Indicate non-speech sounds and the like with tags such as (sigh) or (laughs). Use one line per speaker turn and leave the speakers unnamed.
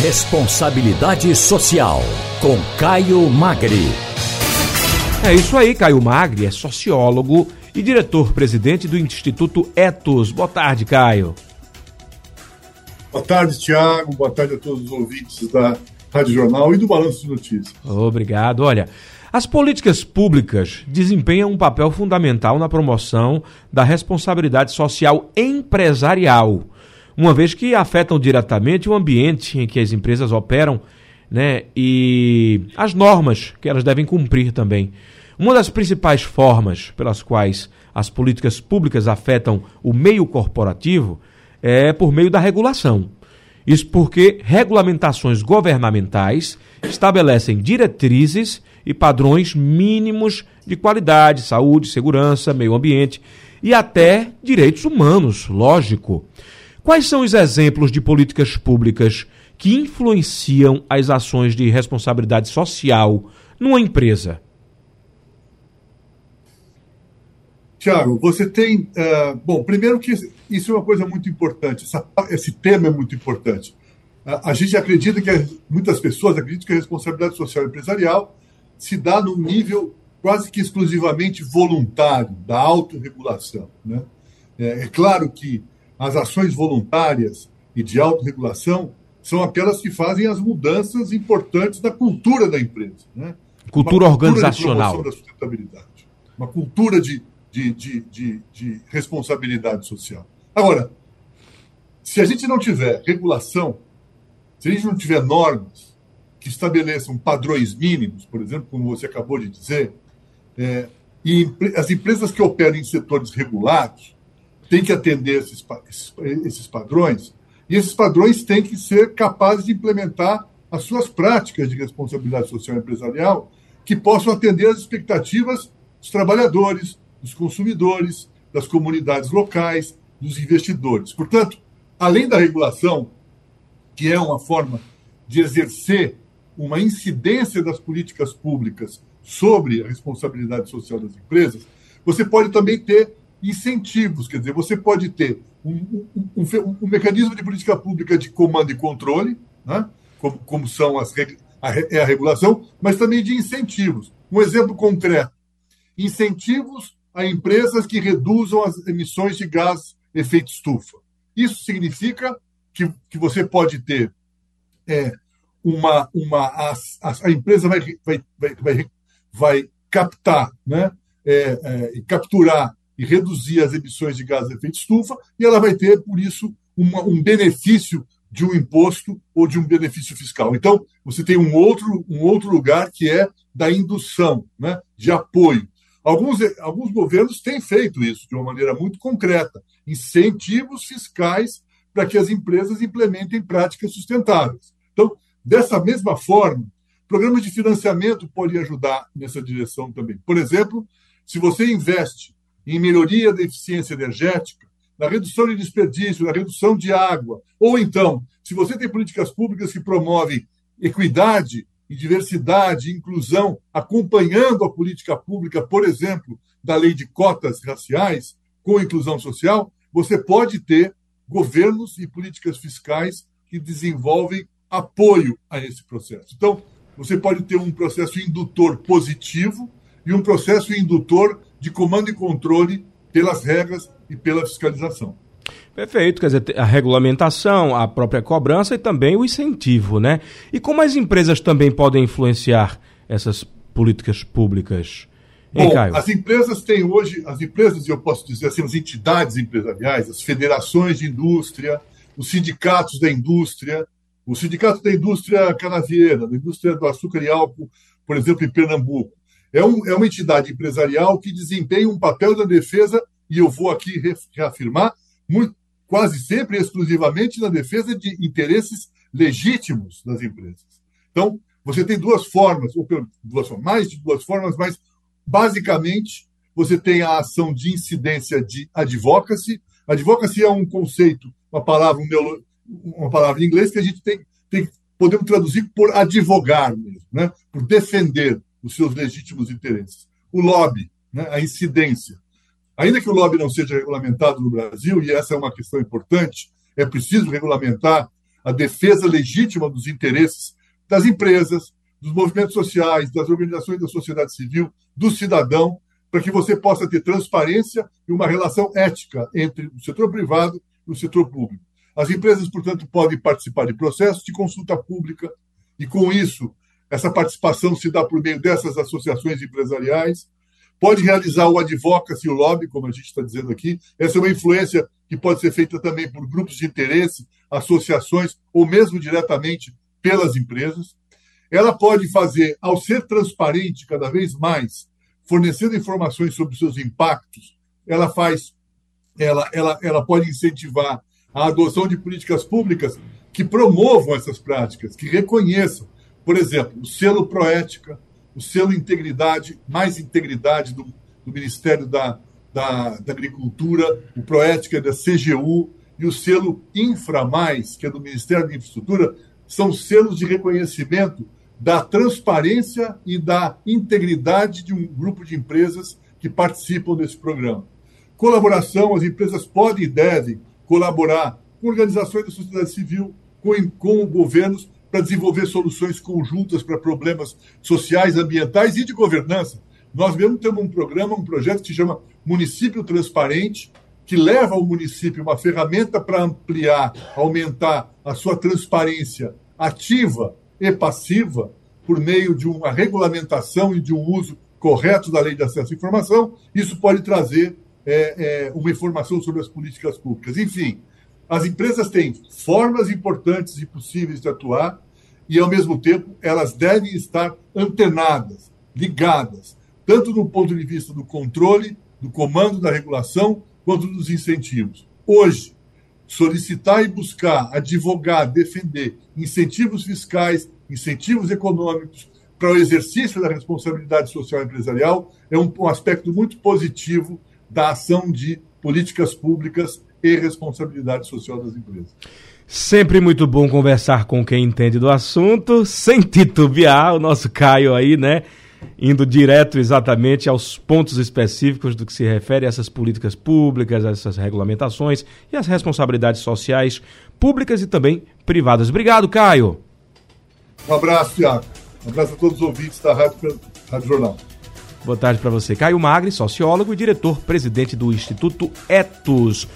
Responsabilidade Social, com Caio Magri.
É isso aí, Caio Magri é sociólogo e diretor-presidente do Instituto Etos. Boa tarde, Caio.
Boa tarde, Tiago. Boa tarde a todos os ouvintes da Rádio Jornal e do Balanço de Notícias.
Obrigado. Olha, as políticas públicas desempenham um papel fundamental na promoção da responsabilidade social empresarial uma vez que afetam diretamente o ambiente em que as empresas operam né, e as normas que elas devem cumprir também. Uma das principais formas pelas quais as políticas públicas afetam o meio corporativo é por meio da regulação. Isso porque regulamentações governamentais estabelecem diretrizes e padrões mínimos de qualidade, saúde, segurança, meio ambiente e até direitos humanos, lógico. Quais são os exemplos de políticas públicas que influenciam as ações de responsabilidade social numa empresa?
Tiago, você tem. Uh, bom, primeiro que isso é uma coisa muito importante, essa, esse tema é muito importante. Uh, a gente acredita que muitas pessoas acreditam que a responsabilidade social empresarial se dá num nível quase que exclusivamente voluntário, da autorregulação. Né? É, é claro que as ações voluntárias e de autorregulação são aquelas que fazem as mudanças importantes da cultura da empresa. Né?
Cultura, cultura organizacional.
da sustentabilidade. Uma cultura de, de, de, de, de responsabilidade social. Agora, se a gente não tiver regulação, se a gente não tiver normas que estabeleçam padrões mínimos, por exemplo, como você acabou de dizer, é, e as empresas que operam em setores regulados, tem que atender esses, esses padrões, e esses padrões têm que ser capazes de implementar as suas práticas de responsabilidade social empresarial que possam atender às expectativas dos trabalhadores, dos consumidores, das comunidades locais, dos investidores. Portanto, além da regulação, que é uma forma de exercer uma incidência das políticas públicas sobre a responsabilidade social das empresas, você pode também ter incentivos, quer dizer, você pode ter um, um, um, um mecanismo de política pública de comando e controle, né? como, como são as a, é a regulação, mas também de incentivos. Um exemplo concreto: incentivos a empresas que reduzam as emissões de gás efeito estufa. Isso significa que, que você pode ter é, uma. uma a, a, empresa vai, vai, vai, vai, vai captar, né? É, é, capturar e reduzir as emissões de gás de efeito estufa, e ela vai ter, por isso, uma, um benefício de um imposto ou de um benefício fiscal. Então, você tem um outro, um outro lugar que é da indução, né, de apoio. Alguns, alguns governos têm feito isso de uma maneira muito concreta incentivos fiscais para que as empresas implementem práticas sustentáveis. Então, dessa mesma forma, programas de financiamento podem ajudar nessa direção também. Por exemplo, se você investe em melhoria da eficiência energética, na redução de desperdício, na redução de água. Ou então, se você tem políticas públicas que promovem equidade e diversidade inclusão, acompanhando a política pública, por exemplo, da lei de cotas raciais, com inclusão social, você pode ter governos e políticas fiscais que desenvolvem apoio a esse processo. Então, você pode ter um processo indutor positivo e um processo indutor de comando e controle pelas regras e pela fiscalização.
Perfeito, quer dizer, a regulamentação, a própria cobrança e também o incentivo, né? E como as empresas também podem influenciar essas políticas públicas?
Hein, Bom, Caio? as empresas têm hoje, as empresas, eu posso dizer assim, as entidades empresariais, as federações de indústria, os sindicatos da indústria, o sindicato da indústria canavieira, da indústria do açúcar e álcool, por exemplo, em Pernambuco, é, um, é uma entidade empresarial que desempenha um papel na defesa, e eu vou aqui reafirmar, muito, quase sempre exclusivamente na defesa de interesses legítimos das empresas. Então, você tem duas formas, ou duas, mais de duas formas, mas basicamente você tem a ação de incidência de advocacy. Advocacy é um conceito, uma palavra, uma palavra em inglês que a gente tem, tem podemos traduzir por advogar mesmo, né? por defender os seus legítimos interesses. O lobby, né, a incidência. Ainda que o lobby não seja regulamentado no Brasil, e essa é uma questão importante, é preciso regulamentar a defesa legítima dos interesses das empresas, dos movimentos sociais, das organizações da sociedade civil, do cidadão, para que você possa ter transparência e uma relação ética entre o setor privado e o setor público. As empresas, portanto, podem participar de processos de consulta pública e, com isso, essa participação se dá por meio dessas associações empresariais. Pode realizar o advocacy o lobby, como a gente está dizendo aqui. Essa é uma influência que pode ser feita também por grupos de interesse, associações ou mesmo diretamente pelas empresas. Ela pode fazer, ao ser transparente cada vez mais, fornecendo informações sobre seus impactos, ela faz, ela, ela, ela pode incentivar a adoção de políticas públicas que promovam essas práticas, que reconheçam, por exemplo, o selo Proética, o selo Integridade, mais integridade do, do Ministério da, da, da, Agricultura, o Proética da CGU e o selo Infra Mais, que é do Ministério da Infraestrutura, são selos de reconhecimento da transparência e da integridade de um grupo de empresas que participam desse programa. Colaboração, as empresas podem e devem colaborar com organizações da sociedade civil, com, com governos, para desenvolver soluções conjuntas para problemas sociais, ambientais e de governança. Nós mesmo temos um programa, um projeto que se chama Município Transparente, que leva ao município uma ferramenta para ampliar, aumentar a sua transparência ativa e passiva por meio de uma regulamentação e de um uso correto da lei de acesso à informação. Isso pode trazer é, é, uma informação sobre as políticas públicas. Enfim, as empresas têm formas importantes e possíveis de atuar e, ao mesmo tempo, elas devem estar antenadas, ligadas, tanto do ponto de vista do controle, do comando da regulação, quanto dos incentivos. Hoje, solicitar e buscar, advogar, defender incentivos fiscais, incentivos econômicos para o exercício da responsabilidade social empresarial é um, aspecto muito positivo da ação de políticas públicas e responsabilidade social das empresas.
Sempre muito bom conversar com quem entende do assunto, (laughs) sem titubear, o nosso Caio aí, né? Indo direto exatamente aos pontos específicos do que se refere a essas políticas públicas, a essas regulamentações e as responsabilidades sociais públicas e também privadas. Obrigado, Caio.
Um abraço, Tiago. Um abraço a todos os ouvintes da Rádio, Rádio Jornal.
Boa tarde para você. Caio Magri, sociólogo e diretor-presidente do Instituto Etos.